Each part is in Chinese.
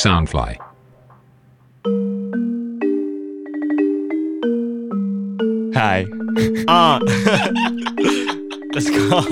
Soundfly. Hi 啊，Let's go，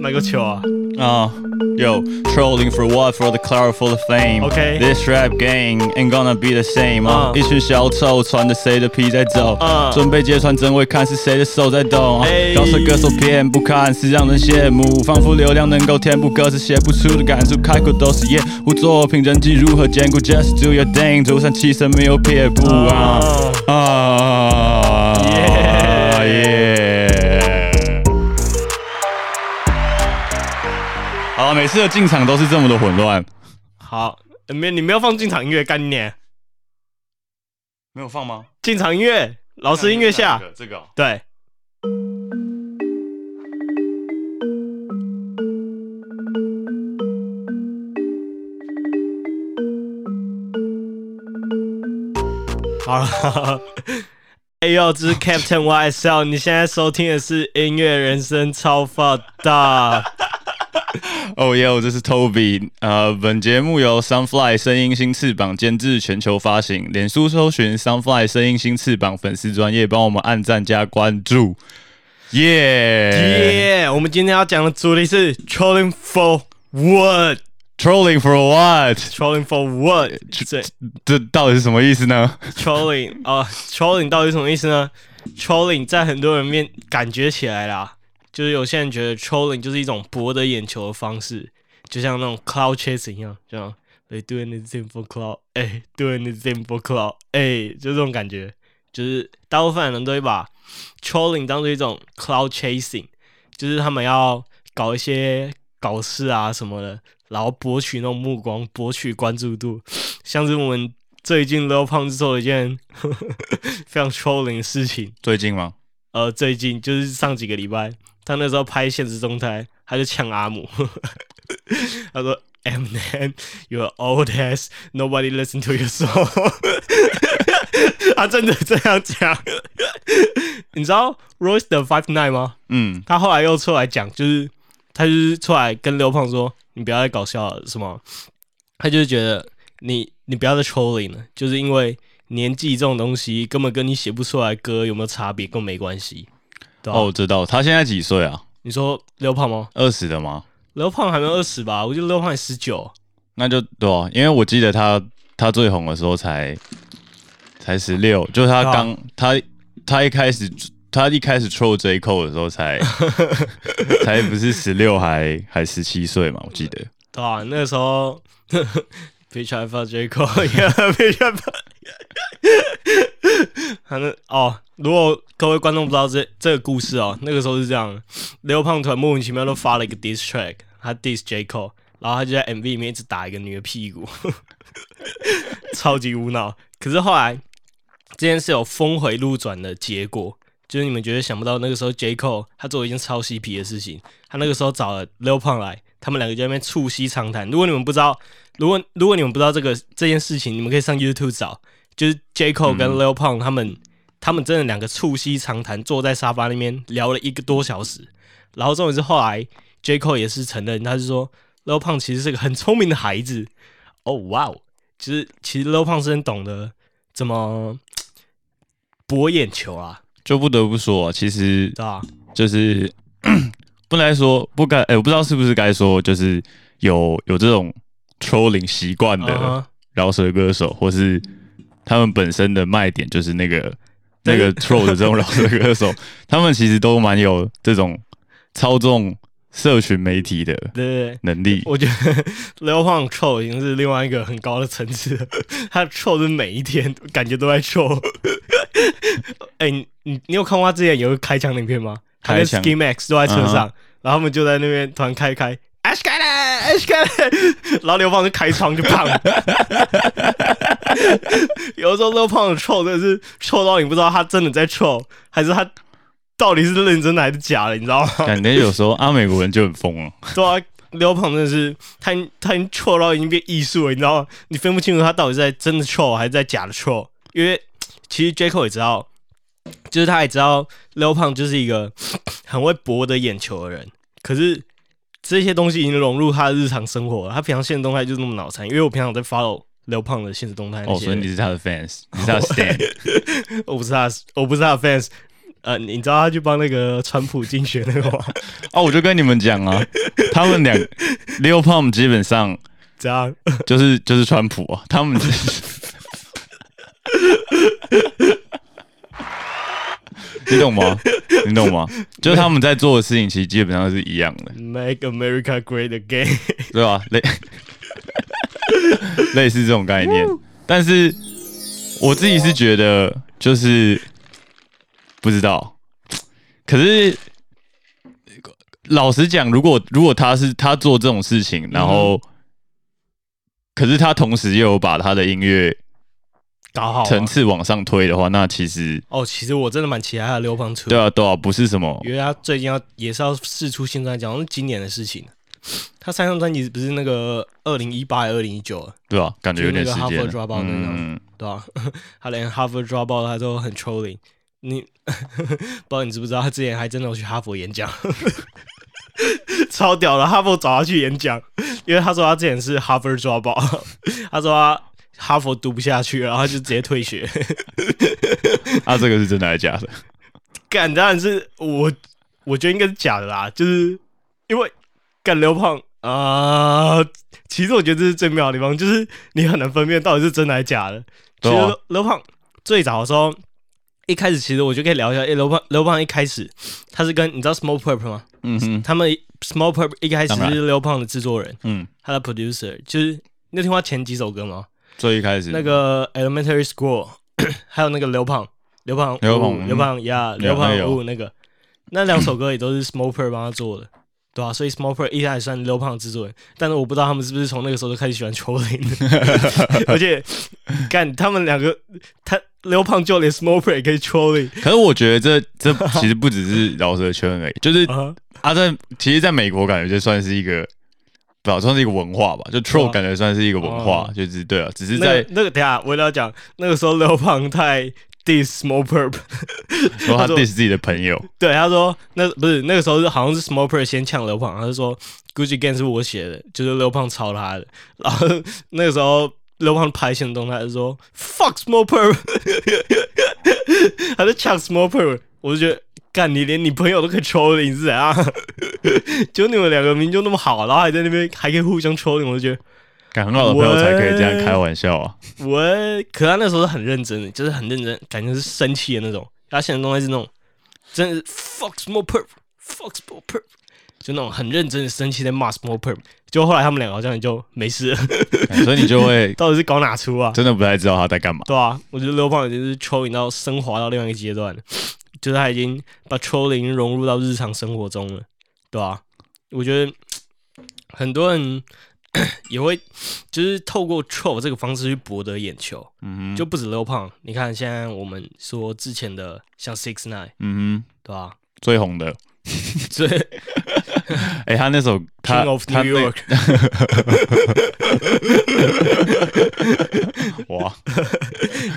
买个球啊！ uh, Yo, trolling for what? For the clout, for the fame. Okay. This rap game ain't gonna be the same. 一群小丑穿着谁的皮在走，嗯准备揭穿真伪，看是谁的手在动。哎高手歌手偏不看是让人羡慕，仿佛流量能够填补歌词写不出的感触，开口都是业务作品，人际如何兼顾？Just do your thing，独善其身没有撇步啊每次的进场都是这么的混乱，好，没你没有放进场音乐，干你娘！没有放吗？进场音乐，老师音乐下，这个哦对。好了，哎呦，这是 Captain YSL，你现在收听的是音乐人生超发大。哦耶！我这是 Toby，呃，本节目由 Sunfly 声音新翅膀监制，全球发行。脸书搜寻 Sunfly 声音新翅膀粉丝专业，帮我们按赞加关注，耶、耶！我们今天要讲的主题是 Trolling for what？Trolling for what? Trolling for what？这这到底是什么意思呢？trolling 啊、t r o l l i n g 到底是什么意思呢？trolling 在很多人面感觉起来啦，就是有些人觉得 trolling 就是一种博得眼球的方式，就像那种 cloud chasing 一样，这样 they doing the thing for cloud，哎、doing the thing for cloud，哎、就这种感觉，就是大部分人都会把 trolling 当做一种 cloud chasing，就是他们要搞一些搞事啊什么的，然后博取那种目光，博取关注度，像是我们最近 Lil 胖子做了一件 非常 trolling 的事情。最近吗？呃，最近就是上几个礼拜，他那时候拍现实动态，他就呛阿姆，他说：“Eminem, you're old ass, nobody listen to your song。”他真的这样讲。你知道 Royce 的 Five Nine 吗？嗯，他后来又出来讲，就是他就是出来跟刘胖说：“你不要再搞笑了，什么？”他就是觉得你你不要再 trolling 了，就是因为年纪这种东西根本跟你写不出来歌有没有差别，跟我没关系。对吧哦，我知道，他现在几岁啊？你说刘胖吗？二十的吗？刘胖还没有二十吧？我觉得刘胖才十九。那就对啊，因为我记得他他最红的时候才才十六，就是他对啊刚、他他一开始他一开始 troll J Cole 的时候才 才不是十六还还十七岁嘛，我记得。对啊，那个时候 Bitch I fuck J Cole yeah Bitch I fuck 反正哦，如果各位观众不知道这这个故事哦，那个时候是这样的，刘胖团莫名其妙都发了一个 diss track，他 diss J Cole，然后他就在 MV 里面一直打一个女的屁股，超级无脑。可是后来这件事有峰回路转的结果，就是你们绝对想不到，那个时候 J Cole 他做了一件超嬉皮的事情，他那个时候找了刘胖来，他们两个就在那边促膝长谈。如果你们不知道，如果如果你们不知道这个这件事情，你们可以上 YouTube 找，就是 J Cole 跟 Lil Pump 他们、他们真的两个促膝长谈，坐在沙发那边聊了一个多小时。然后重点是后来 J Cole 也是承认，他是说 Lil Pump 其实是个很聪明的孩子。哦，哇哦，其实其实 Lil Pump 是很懂得怎么博眼球啊，就不得不说，其实对吧？就是 不能说不该，哎、我不知道是不是该说，就是有有这种 trolling 习惯的饶舌歌手，或是他们本身的卖点就是那个那个 troll 的这种老的歌手，他们其实都蛮有这种操纵社群媒体的。能力。我觉得 Lil Pump 臭已经是另外一个很高的层次了，他臭是每一天感觉都在 troll。哎、你你你有看过他之前有个开枪的影片吗？他跟开枪 Ski Max 都在车上，然后他们就在那边突然开开了 Ash 开了，然后刘胖就开窗就砰。有的时候 Lil Pump 的臭真的是臭到你不知道他真的在臭，还是他到底是认真的还是假的，你知道吗？感觉有时候啊，美国人就很疯了。对啊，刘胖真的是他他已经臭到已经变艺术了，你知道吗？你分不清楚他到底是在真的臭还是在假的臭，因为其实 J Cole 也知道，就是他也知道刘胖就是一个 很会博得眼球的人，可是这些东西已经融入他的日常生活了。他平常现实动态就是那么脑残，因为我平常在 follow 刘胖的现实动态那哦，所以。你是他的 fans，你是他的 stand。我不是他的，我不是他的 fans。呃，你知道他去帮那个川普竞选那个吗？哦，我就跟你们讲啊，他们两 Leo Pump 基本上这样就是就是川普啊，他们 你懂吗？你懂吗？就是他们在做的事情，其实基本上是一样的，Make America Great Again。对吧？类类似这种概念，但是我自己是觉得就是不知道，可是老实讲，如果如果他是他做这种事情，然后、可是他同时又有把他的音乐搞好啊。层次往上推的话，那其实哦，其实我真的蛮期待他的刘胖车，对啊对啊，不是什么因为他最近要也是要试出新专辑，好像是今年的事情。他三张专辑不是那个二零一八、二零一九，对啊、感觉有点时间。就是那个 Harvard 了 Dropout 那张嗯，对啊、他连 Harvard dropout 他都很 trolling。你 不知道你知不知道，他之前还真的有去哈佛演讲，超屌的。哈佛找他去演讲，因为他说他之前是 Harvard dropout，他说他哈佛读不下去，然后他就直接退学。啊，这个是真的还是假的？干当然是我，我觉得应该是假的啦，就是因为干刘胖啊、其实我觉得这是最妙的地方，就是你很难分辨到底是真的还是假的。其实刘刘胖最早的时候，一开始其实我就可以聊一下，诶，刘胖刘胖一开始他是跟你知道 Small Purp 吗？嗯哼，他们 Small Purp 一开始是刘胖的制作人，嗯，他的 producer，就是你有听过他前几首歌吗？最一开始。那个 Elementary School，还有那个刘胖，刘胖，刘胖五刘胖呀，刘胖五那个，那两首歌也都是 Small Per 帮他做的，对吧、所以 Small Per 一开始算刘胖的制作人，但是我不知道他们是不是从那个时候就开始喜欢 trolling，而且干他们两个，他刘胖就连 Small Per 也可以 trolling 可是我觉得这这其实不只是饶舌圈而已，就是 啊，啊，在其实在美国感觉就算是一个，算是一个文化吧，就 troll 哦感觉算是一个文化，哦就是对啊，只是那在个那个等下我要讲，那个时候刘胖太 diss Small Per，说他 diss 自己的朋友，对，他说那不是那个时候是好像是 Small Per 先呛刘胖，他就说 Gucci Gang 是我写的，就是刘胖抄他的。然后那个时候刘胖排线动态就说 Fuck Small Per，他就呛 Small Per，我就觉得干你连你朋友都可以 troll 你是怎样？就你们两个名就那么好，然后还在那边还可以互相 troll 我就觉得感很好的朋友才可以这样开玩笑啊。我，可他那时候是很认真的，就是很认真，感觉是生气的那种。他现在动态是那种，真的是 fuck small perp，fuck small perp，就那种很认真的生气在骂 small perp。就后来他们两个好像也就没事了，所以你就会 到底是搞哪出啊？真的不太知道他在干嘛。对啊，我觉得刘胖已经是 trolling 到升华到另外一个阶段了，就是他已经把 trolling 融入到日常生活中了，对吧、我觉得很多人 也会就是透过 troll 这个方式去博得眼球，嗯哼，就不止刘胖，你看现在我们说之前的像 Six Nine，嗯哼，对吧？最红的，最 哎、他那首他 King of 他 New 那 York，哇，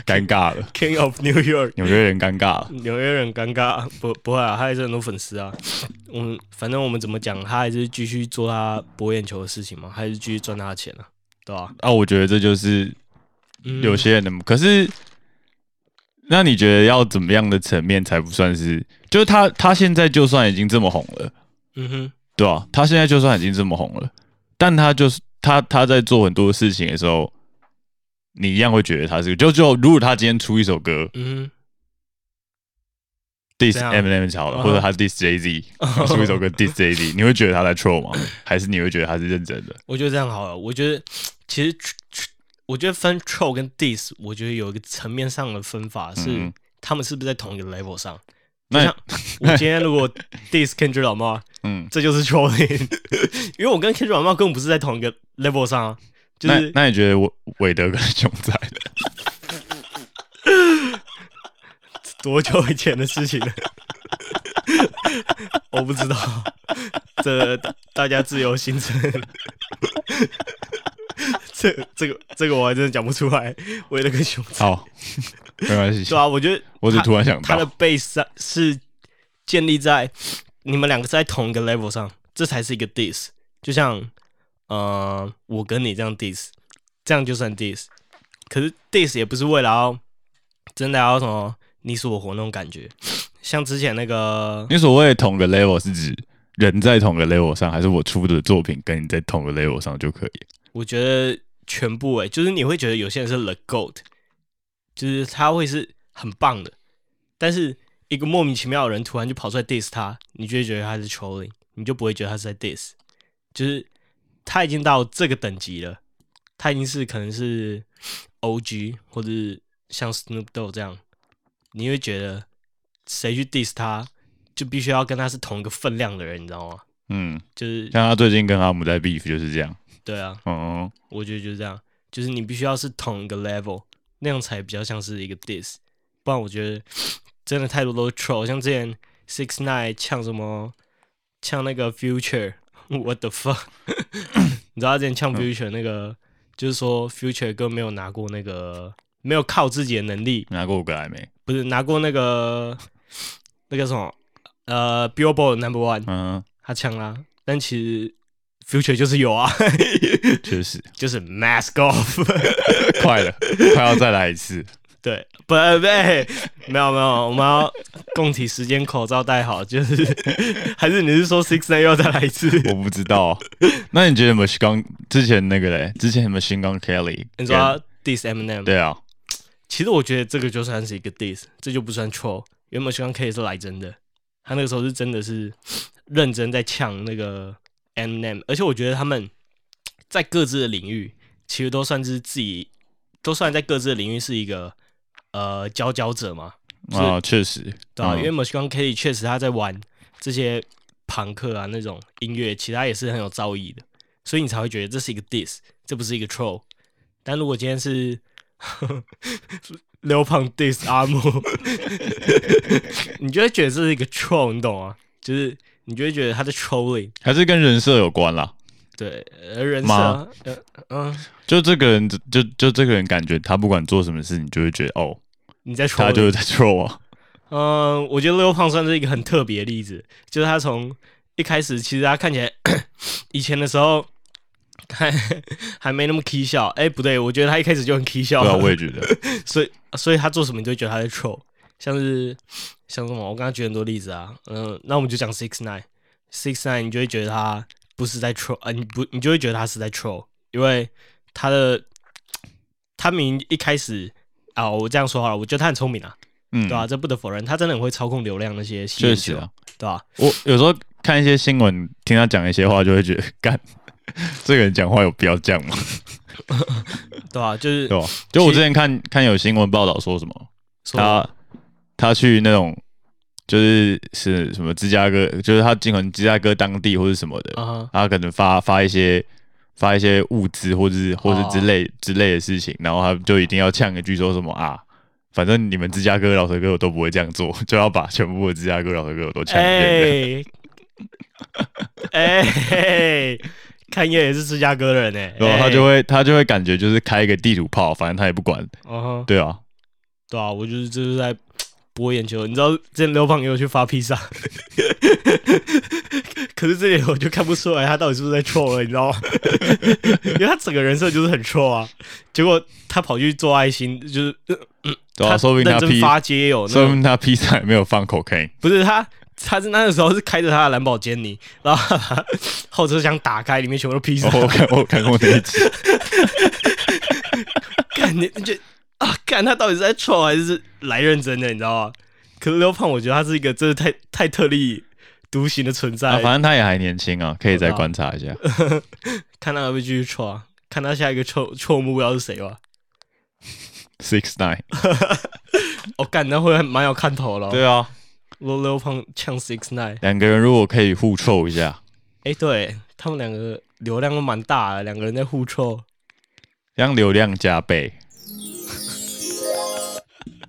尴尬了，King of New York，纽约人尴尬了。纽约人尴尬，不不会啊，他还是很多粉丝啊。嗯，反正我们怎么讲，他还是继续做他博眼球的事情嘛，还是继续赚他的钱啊，对吧？啊，我觉得这就是嗯有些人的，可是那你觉得要怎么样的层面才不算是？就是他他现在就算已经这么红了，嗯哼，对吧、他现在就算已经这么红了，但他就是他他在做很多事情的时候，你一样会觉得他是就就如果他今天出一首歌嗯样 Eminem 好了，或者他 diss Jay Z 出一首歌 diss Jay Z，你会觉得他在 troll 吗？还是你会觉得他是认真的？我觉得这样好了。我觉得其实我觉得分 troll 跟 diss，我觉得有一个层面上的分法是，嗯他们是不是在同一个 level 上？就 那像我今天如果 diss Kendrick Lamar，嗯，这就是 trolling，因为我跟 Kendrick Lamar 根本不是在同一个 level 上啊，就是那那你觉得韦韦德跟熊仔的？多久以前的事情了？我不知道，这大大家自由行程。这这个这个我还真的讲不出来，韦德跟熊仔，好，没关系对，啊，我觉得我只突然想到他的到，base 上是建立在你们两个是在同一个 level 上，这才是一个 diss。就像呃，我跟你这样 diss，这样就算 diss。可是 diss 也不是为了要真的要什么你死我活那种感觉。像之前那个，你所谓的同个 level 是指人在同个 level 上，还是我出的作品跟你在同个 level 上就可以？我觉得全部诶、就是你会觉得有些人是 the goat，就是他会是很棒的，但是一个莫名其妙的人突然就跑出来 diss 他，你就会觉得他是 trolling，你就不会觉得他是在 diss，就是他已经到这个等级了，他已经是可能是 OG 或者是像 Snoop Dogg 这样，你会觉得谁去 diss 他，就必须要跟他是同一个分量的人，你知道吗？嗯，就是像他最近跟阿姆在 beef 就是这样。对啊，嗯，我觉得就是这样，就是你必须要是同一个 level，那样才比较像是一个 diss，不然我觉得真的太多都是 troll，像之前 Six Nine 呛什么呛那个 Future，what the fuck，你知道他之前呛 Future 那个，就是说 Future 哥没有拿过那个，没有靠自己的能力，拿过五个还没？不是拿过那个那个什么呃 Billboard Number One，嗯，他呛啦，但其实 Future 就是有啊，确实，就是 Mask Off。快了，快要再来一次。对，不不，没有没有，我们要共体时间，口罩戴好，就是 还是你是说 Six Nine 要再来一次？我不知道。那你觉得 Machine Gun 之前那个嘞？之前 Machine Gun Kelly，你说他 diss Eminem？对啊，其实我觉得这个就算是一个 diss，这就不算 troll。原本 Machine Gun Kelly 是来真的，他那个时候是真的是 认真在呛那个 Eminem，而且我觉得他们在各自的领域其实都算是自己，都算在各自的领域是一个呃佼佼者嘛。啊，确实，对啊，嗯因为 Machine Gun Kelly 确实他在玩这些朋克啊那种音乐，其实他也是很有造诣的，所以你才会觉得这是一个 diss，这不是一个 troll。但如果今天是 刘胖 diss 阿木，你就会觉得这是一个 troll，你懂吗？就是你就会觉得他在 trolling，还是跟人设有关啦。对，呃，人设，呃，嗯，就这个人，就就这个人感觉他不管做什么事，你就会觉得哦，你在 troll，他就是在 troll 啊。嗯，我觉得刘胖算是一个很特别的例子，就是他从一开始，其实他看起来 以前的时候还还没那么 k 笑，哎、不对，我觉得他一开始就很 k 笑对啊，我也觉得，所以所以他做什么你就会觉得他在 troll，像是像什么，我刚刚举很多例子啊，嗯，那我们就讲 Six Nine，Six Nine 你就会觉得他不是在 troll，啊，你不你就会觉得他是在 troll，因为他的 他明明一开始啊，我这样说好了，我觉得他很聪明啊，嗯，对啊，这不得否认，他真的很会操控流量那些吸引球，确实啊。对吧、我有时候看一些新闻，听他讲一些话，就会觉得，干，这个人讲话有必要这样吗？对啊、就是对吧？就我之前看看有新闻报道说什么，说他他去那种就是是什么芝加哥，就是他进可芝加哥当地或者什么的，他可能发发一些发一些物资或者是或是之哦类、之类的事情，然后他就一定要呛一句说什么啊，反正你们芝加哥老头哥我都不会这样做，就要把全部的芝加哥老头哥我都呛一遍。哎。哎，看叶也是芝加哥人哎、然后他就会，他就会感觉就是开一个地图炮，反正他也不管，嗯哼，对啊，对啊，我就是就是在博眼球。你知道之前刘胖也有去发披萨，可是这里我就看不出来他到底是不是在 troll 了，你知道吗？因为他整个人设就是很 troll 啊，结果他跑去做爱心，就是对啊，他说不定他发街友，说明他披萨也没有放 cocaine，不是他。他是那个时候是开着他的兰博基尼，然后后车厢打开，里面全部都披萨。哦我看我看过那一集，看你你觉得啊？看他到底是在 troll 还是来认真的？你知道吗？可是刘胖，我觉得他是一个真的太太特立独行的存在。啊，反正他也还年轻啊，可以再观察一下。看他会不会继续 troll，啊看他下一个 troll troll 目标是谁吧。Six Nine，我，干那会蛮有看头了。对啊，刘刘胖呛 Six Nine，两个人如果可以互臭一下，哎，对他们两个流量都蛮大的，两个人在互 troll。让流量加倍。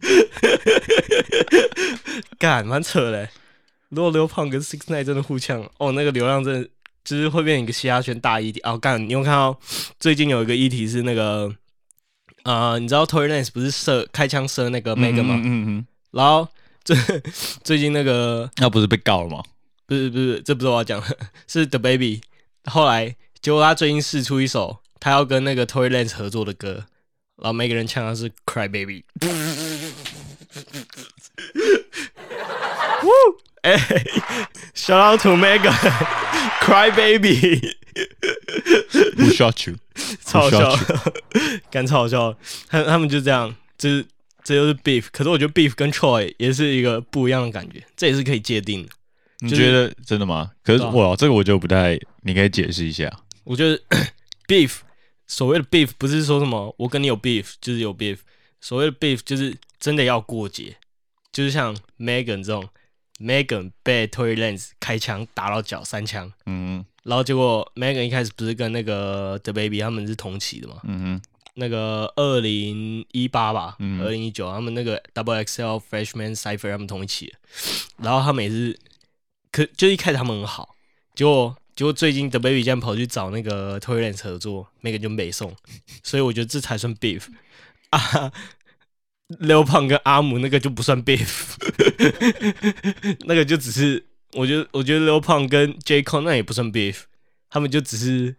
干蛮扯嘞欸。如果刘胖跟 Six Nine 真的互呛，哦，那个流量真的就是会变成一个嘻哈圈大议题。哦，干，你有看到 最近有一个议题是那个，呃，你知道 Tory Lanez 不是射开枪射那个 Megan 吗？嗯嗯嗯，然后 最最近那个那不是被告了吗？不是不是，这不是我要讲的，是 The Baby。后来结果他最近试出一首他要跟那个 Tory Lanez 合作的歌，然后每个人唱的是 Cry Baby。Woo！哎，Shout out to Megan Cry Baby，不 shot you，超好笑不需，干超好笑。他他们就这样，这这就是 Beef。可是我觉得 Beef 跟 Troy 也是一个不一样的感觉，这也是可以界定的。就是你觉得真的吗？可是哇，这个我就不太，你可以解释一下。我觉得 beef 所谓的 beef 不是说什么我跟你有 beef 就是有 beef，所谓的 beef 就是真的要过节，就是像 Megan 这种，Megan 被 Tory Lanez 开枪打到脚三枪，嗯然后结果 Megan 一开始不是跟那个 The Baby 他们是同期的嘛？哼嗯哼，那个二零一八吧，嗯二零一九他们那个 Double XL Freshman Cipher 他们同一期，然后他们也是，可就一开始他们很好，结果结果最近 The Baby 竟然跑去找那个 Tory Lanez 合作，那个就没送，所以我觉得这才算 beef 啊。刘胖跟阿姆那个就不算 beef，那个就只是我觉得我觉得刘胖跟 J. Cole 那也不算 beef，他们就只是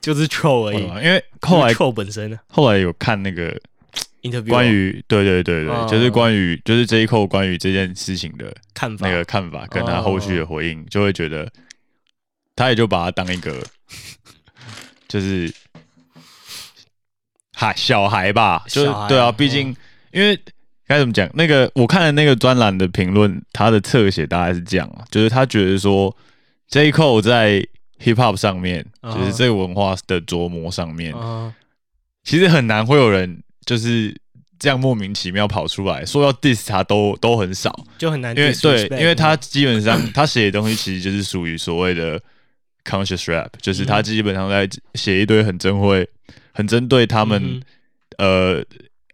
就是 troll 而已，因为后来 troll 本身呢后来有看那个 interview 关于对对对对，哦。就是关于就是 J. Cole 关于这件事情的看法。那个看法，跟他后续的回哦应，就会觉得他也就把他当一个 就是孩小孩吧，就是小孩对啊，嗯毕竟因为该怎么讲，那个我看了那个专栏的评论，他的侧写大概是这样啊，就是他觉得说 J Cole 在 hip hop 上面，嗯就是这个文化的琢磨上面，啊，其实很难会有人就是这样莫名其妙跑出来说要 diss 他都都很少，就很难因为 disrespect 对，因为他基本上他写的东西其实就是属于所谓的 conscious rap，就是他基本上在写一堆很针会、很针对他们、嗯呃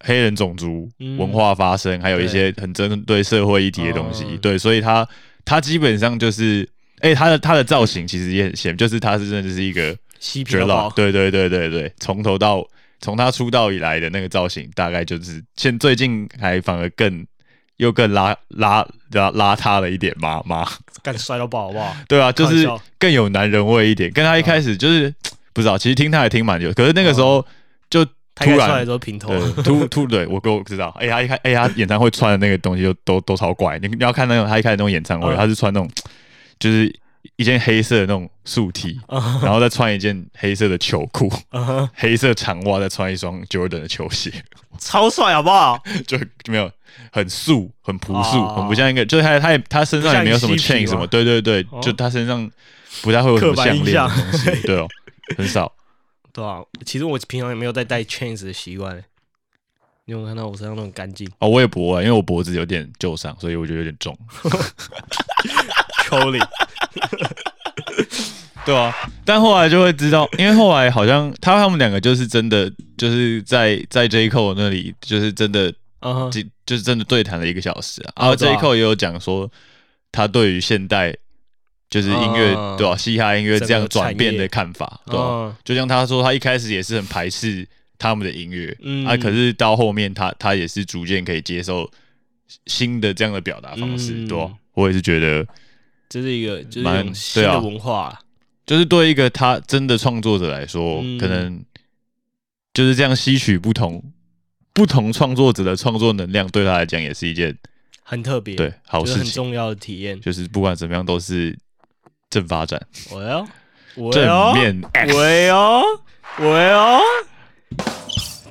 黑人种族嗯。文化发声，还有一些很针对社会议题的东西。哦。对，所以他他基本上就是，哎、他的他的造型其实也很显，就是他是真的是一个嬉皮 d r 到爆，对对对对对，从头到从他出道以来的那个造型，大概就是现最近还反而更又更邋邋邋邋遢了一点嘛嘛，干帅到爆，好不好？对啊，就是更有男人味一点。跟他一开始就是、不知道，其实听他也听蛮久，可是那个时候就突然出来的时候平头，对，突突对我我知道，哎、他一开哎、他演唱会穿的那个东西就都都超怪。你你要看那种他一开始那种演唱会，嗯。他是穿那种就是一件黑色的那种素 T，嗯然后再穿一件黑色的球裤，黑色长袜，再穿一双 Jordan 的球鞋，超帅，好不好？就就没有很素，很朴素，哦很不像一个，就是他他也他身上也没有什么 chain 什么，对对对，哦就他身上不太会有什么项链的东西，对哦，很少。对啊，其实我平常也没有在戴 chains 的习惯。你有看到我身上那种干净哦，我也不会，因为我脖子有点旧伤，所以我觉得有点重。抽离？对啊，但后来就会知道，因为后来好像他他们两个就是真的就是在在 J Cole 那里，就是真的嗯哼，就就是真的对谈了一个小时啊。哦然后对 J 啊 Cole 也有讲说，他对于现代就是音乐、嗯对吧、嘻哈音乐这样转变的看法，对就像他说，他一开始也是很排斥他们的音乐，嗯啊，可是到后面他他也是逐渐可以接受新的这样的表达方式，嗯对吧、我也是觉得，这是一个就是一蛮种新的文化啦。就是对一个他真的创作者来说，嗯可能就是这样吸取不同不同创作者的创作能量，对他来讲也是一件很特别，对好就是事情。很重要的体验。就是不管怎么样都是正发展，我要，我正要，面我要，我要。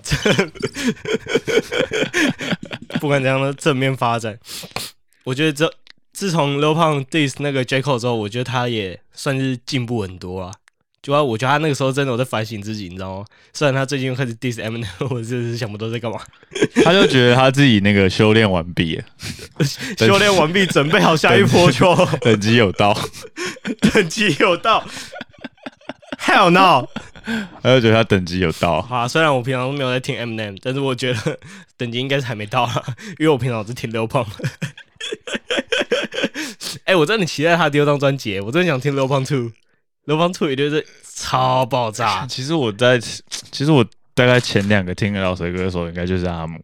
不管怎样的正面发展，我觉得这自从刘胖 diss 那个 J Cole 之后，我觉得他也算是进步很多啊。主要我觉得他那个时候真的我在反省自己，你知道吗？虽然他最近又开始 diss Eminem，我真的是想不到在干嘛。他就觉得他自己那个修炼完毕了，修炼完毕，准备好下一波球，等级有到，等级有到。Hell no！他就觉得他等级有到，好啊，虽然我平常都没有在听 Eminem，但是我觉得等级应该是还没到啦，因为我平常只听刘胖。哎、我真的很期待他第二张专辑，我真的想听刘胖 Two。刘胖 Two 也就是超爆炸，其实我在，其实我大概前两个听的饶舌歌手应该就是阿姆，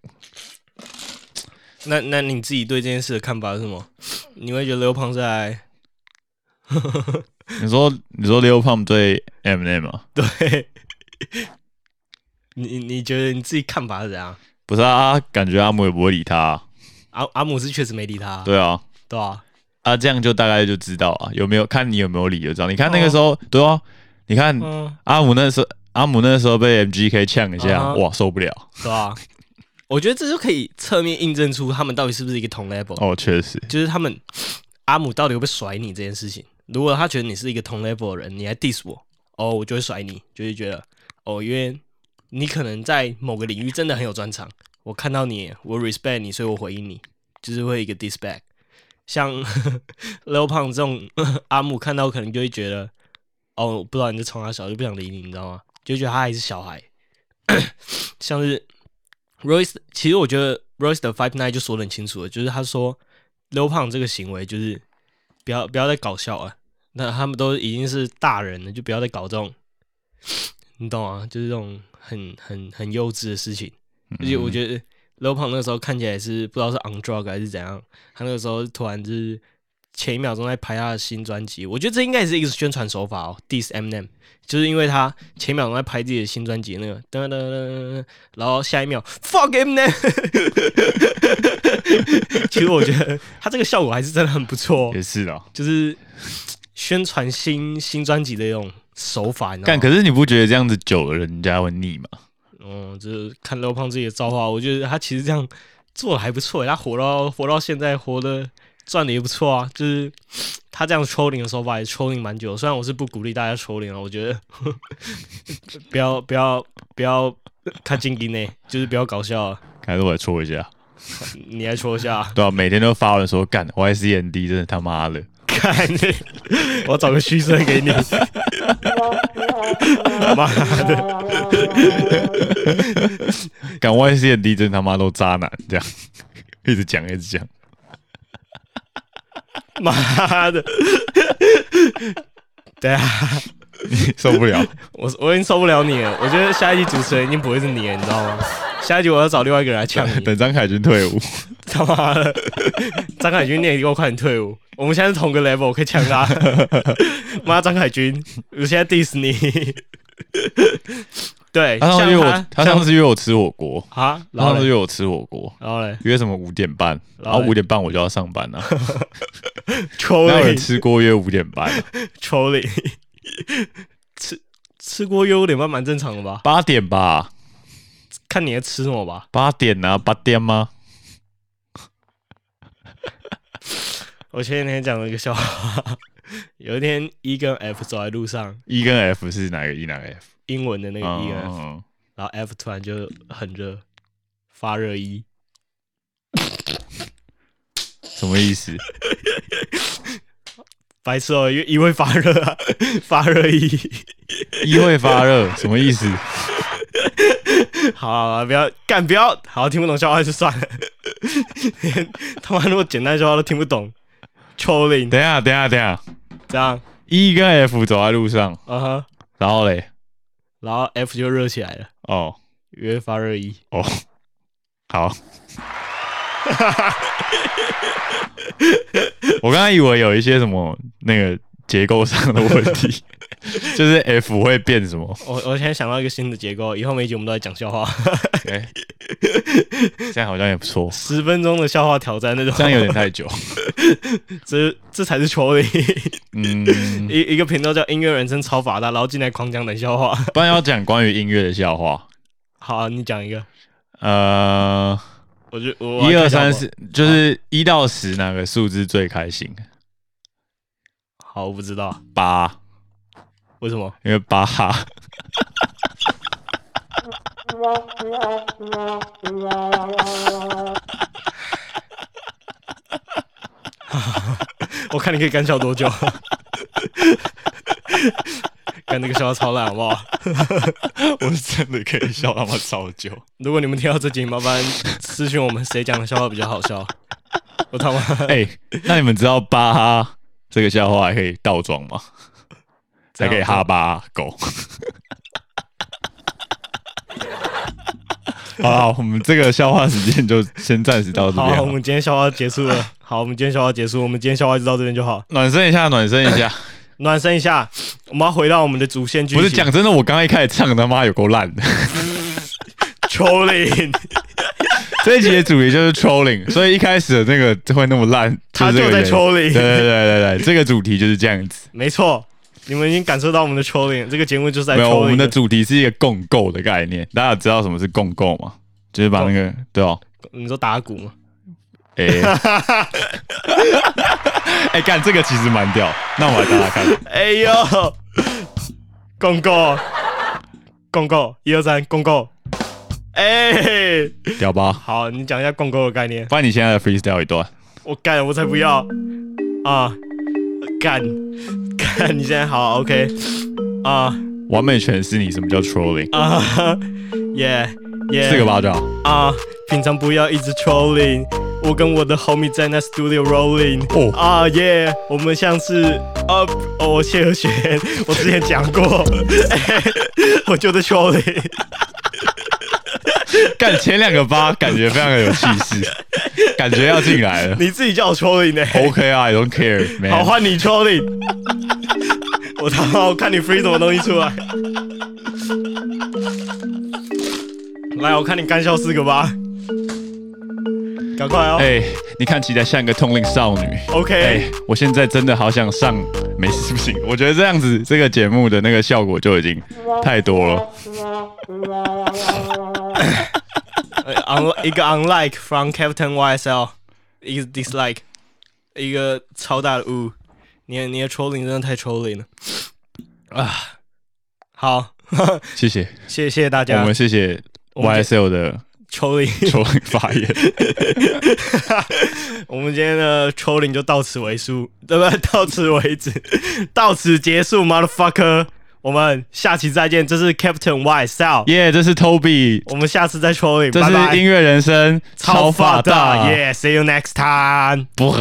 那那你自己对这件事的看法是什么？你会觉得刘胖在你说你说 Lil Pump 对 Eminem 吗？对你你觉得你自己看法是怎样？不是啊，感觉阿姆也不会理他啊、阿阿姆是确实没理他，对啊，对吧？啊，这样就大概就知道啊，有没有看你有没有理由知道。你看那个时候，对啊，你看嗯，阿姆那时候，阿姆那时候被 MGK 呛一下，啊哇，受不了。是吧？我觉得这就可以侧面印证出他们到底是不是一个同 level，、哦，确实，就是他们 阿姆到底会不会甩你这件事情。如果他觉得你是一个同 level 的人，你还 diss 我，哦，我就会甩你，就会觉得哦，因为你可能在某个领域真的很有专长，我看到你，我 respect 你，所以我回应你，就是会一个 diss back。像 Lil 胖这种 阿姆看到可能就会觉得，哦，不知道你在冲他小，就不想理你，你知道吗？就觉得他还是小孩。像是 Royce，其实我觉得 Royce 的 Five Nine 就说的很清楚了，就是他说 Lil 胖这个行为就是不要不要再搞笑了，那他们都已经是大人了，就不要再搞这种，你懂吗？就是这种很很很幼稚的事情。而且我觉得 Lil 胖那个时候看起来是不知道是 on drug 还是怎样，他那个时候突然就是前一秒钟在拍他的新专辑，我觉得这应该也是一个宣传手法哦，diss Eminem，就是因为他前一秒钟在拍自己的新专辑那个噔噔噔噔，然后下一秒 fuck Eminem，其实我觉得他这个效果还是真的很不错哦，也是的。就是宣传新新专辑的一种手法，你知道干，吗？可是你不觉得这样子久了，人家会腻吗？嗯，就是看刘胖自己的造化，我觉得他其实这样做的还不错，他活到活到现在，活的赚的也不错啊。就是他这样 trolling 的手法也 trolling 蛮久，虽然我是不鼓励大家 trolling 啊，我觉得不要不要不要看金金呢，就是不要搞笑啊，还是我来戳一下？你来戳一下啊，对啊，每天都发文说干 YCND 真的他妈的，看你，我找个虚声给你，妈的，敢 YCND 真的他妈都渣男，这样一直讲一直讲。妈的，对啊。受不了。我我已经受不了你了，我觉得下一集主持人已经不会是你了，你知道吗？下一集我要找另外一个人来抢你，等张凯军退伍，他妈的，张凯军，你也给我快点退伍，我们现在是同个 level，我可以抢他。妈，张凯军，我现在 diss 你。对，他上次约像我，他上次约我吃火锅，啊，然然后他约我吃火锅，然后嘞，约什么五点半，然然后五点半我就要上班了。抽哪有人你吃锅约五点半？抽你，吃吃锅约五点半蛮正常的吧？八点吧，看你在吃什么吧。八点啊，八点吗？我前几天讲了一个笑话，有一天 E 跟 F 走在路上，E 跟 F 是哪个 E 哪个 F？英文的那个 E 跟 F，、嗯，然后 F 突然就很热，发热衣，什么意思？白痴哦，因为衣会发热啊，发热衣。一会发热，什么意思？好好好不要干，不要，好听不懂笑话就算了。他妈如果简单笑话都听不懂，抽零等一下，等一下，等一下这样，，E 跟 F 走在路上，嗯哼，然后嘞，然后 F 就热起来了，哦因为发热衣。哦，好。我刚刚以为有一些什么那个结构上的问题，就是 F 会变什么？我我现在想到一个新的结构，以后每一集我们都在讲笑话，哎、这样好像也不错，十分钟的笑话挑战那种，这样有点太久。这这才是抽零。嗯，一一个频道叫音乐人生超法大，然后进来狂讲冷笑话。不然要讲关于音乐的笑话。好、啊，你讲一个，呃，我就我一二三四，就是一到十哪个数字最开心？好，我不知道八，为什么。因为八哈。我看你可以干笑多久？干那个笑话超烂，好不好？我是真的可以笑他妈超久。如果你们听到这集，麻烦私信我们谁讲的笑话比较好笑。我他妈 哎、那你们知道巴哈这个笑话还可以倒装吗？还可以哈巴狗。好了，我们这个笑话时间就先暂时到这边好，我们今天笑话结束了。好，我们今天笑话结束，我们今天笑话就到这边就好。暖身一下，暖身一下。暖身一下，我们要回到我们的主线剧情。不是讲真的，我刚刚一开始唱他妈有够烂的。trolling，这一集的主题就是 trolling，所以一开始的那个会那么烂，他就在 trolling 对对对对对，这个主题就是这样子。没错，你们已经感受到我们的 trolling，这个节目就是在没有，我 trolling 们的主题是一个共购的概念，大家知道什么是共购吗？就是把那个对哦，你说打鼓吗？哎、哎，干、这个其实蛮屌，那我来打打看。哎呦，公告，公告，一二三，公购。哎，屌吧？好，你讲一下共购的概念。不然你现在的 freestyle 一段，我干，我才不要啊！干干，你现在好，OK 啊完美诠释你什么叫 trolling，啊耶耶，四个巴掌。啊！平常不要一直 trolling，我跟我的 homie 在那 studio rolling。哦啊耶！我们像是啊哦谢和弦，我之前讲过，我就是 trolling。干前两个八感觉非常的有气势，感觉要进来了。你自己叫我 trolling 呢、OK 啊，I don't care，man。好，换你 trolling。我他妈，我看你 free 什么东西出来。来，我看你干笑四个吧。赶快哦。哎、你看起来像个通灵少女。OK，、哎、我现在真的好想上，没事不行。我觉得这样子，这个节目的那个效果就已经太多了。一个 unlike from Captain YSL，一个 dislike，一个超大的呜。你的你的 trolling 真的太 trolling 了啊！好，谢谢，谢谢大家我们谢谢 YSL 的抽铃抽铃发言。我们今天的抽铃就到此为输对不对到此为止。到此结束 mother fucker 我们下期再见这是 captain yself 耶这是 toby 我们下次再抽一这是音乐人生超发大耶 see you next time 不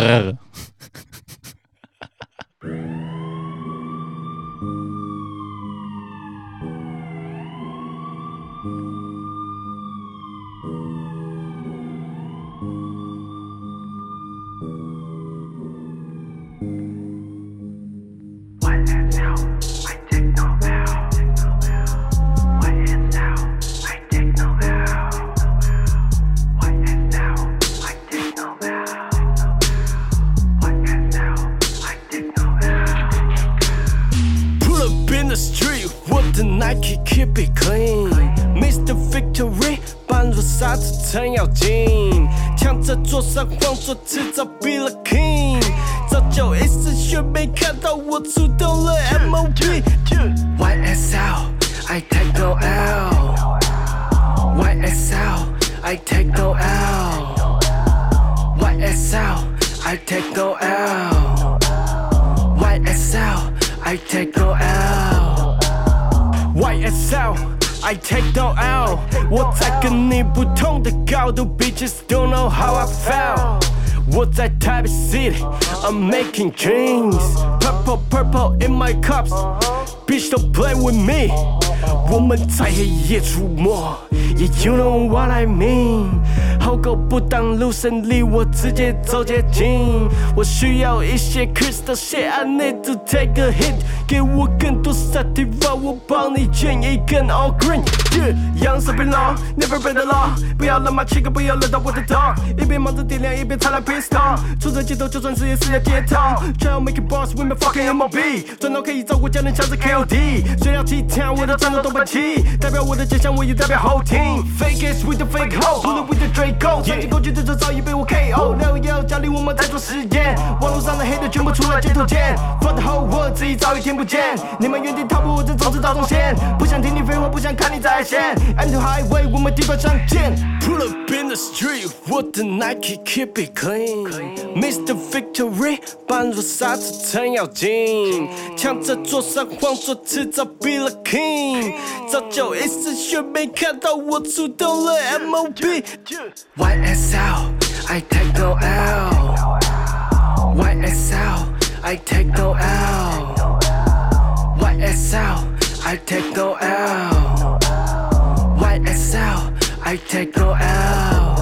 上晃作，迟早 be the king。早就一丝血没看到我出动了 MOB。YSL I take no L。YSL I take no L。YSL I take no L。YSL I take no L。YSL I take no L，我在跟你不同的高度，Bitches don't know how I felt。 我在台北 City，I'm making dreams，purple purple in my cups，bitch don't play with me。我们在黑夜出没，Yeah you know what I mean。好狗不当路神离我直接走捷径，我需要一些 crystal shit，I need to take a hit，给我更多 sativa，我帮你卷一根 all green。Yeah，养生变老，never been the law，不要让马七哥不要惹到我的头，一边忙着点亮，一边擦亮 pistol，出这街头就算是也是要街头，只要 make it boss，women fucking MOB，赚到可以照顾家人，像是 KOD，虽然其他我的战斗都板起，代表我的家乡，我也代表后庭，fake is with the fake hoe，pull it with the Draco，曾经过去的这早已被我 KO，六幺家里我们在做实验，网络上的黑的全部出来街头见，for the whole world 自早已听不见，你们原地踏步，我正走着大中线，不想听你废话，不想看你在线，I'm the highway，我们地板相见，pull up in the street，我的 Nike keep it clean，Mr Victory，般若沙子程咬金，抢着坐上皇座，迟早 be the king，早就一丝血没看到我出动了 MOB。YSL I take no L YSL I take no L YSL I take no L. YSL I take no L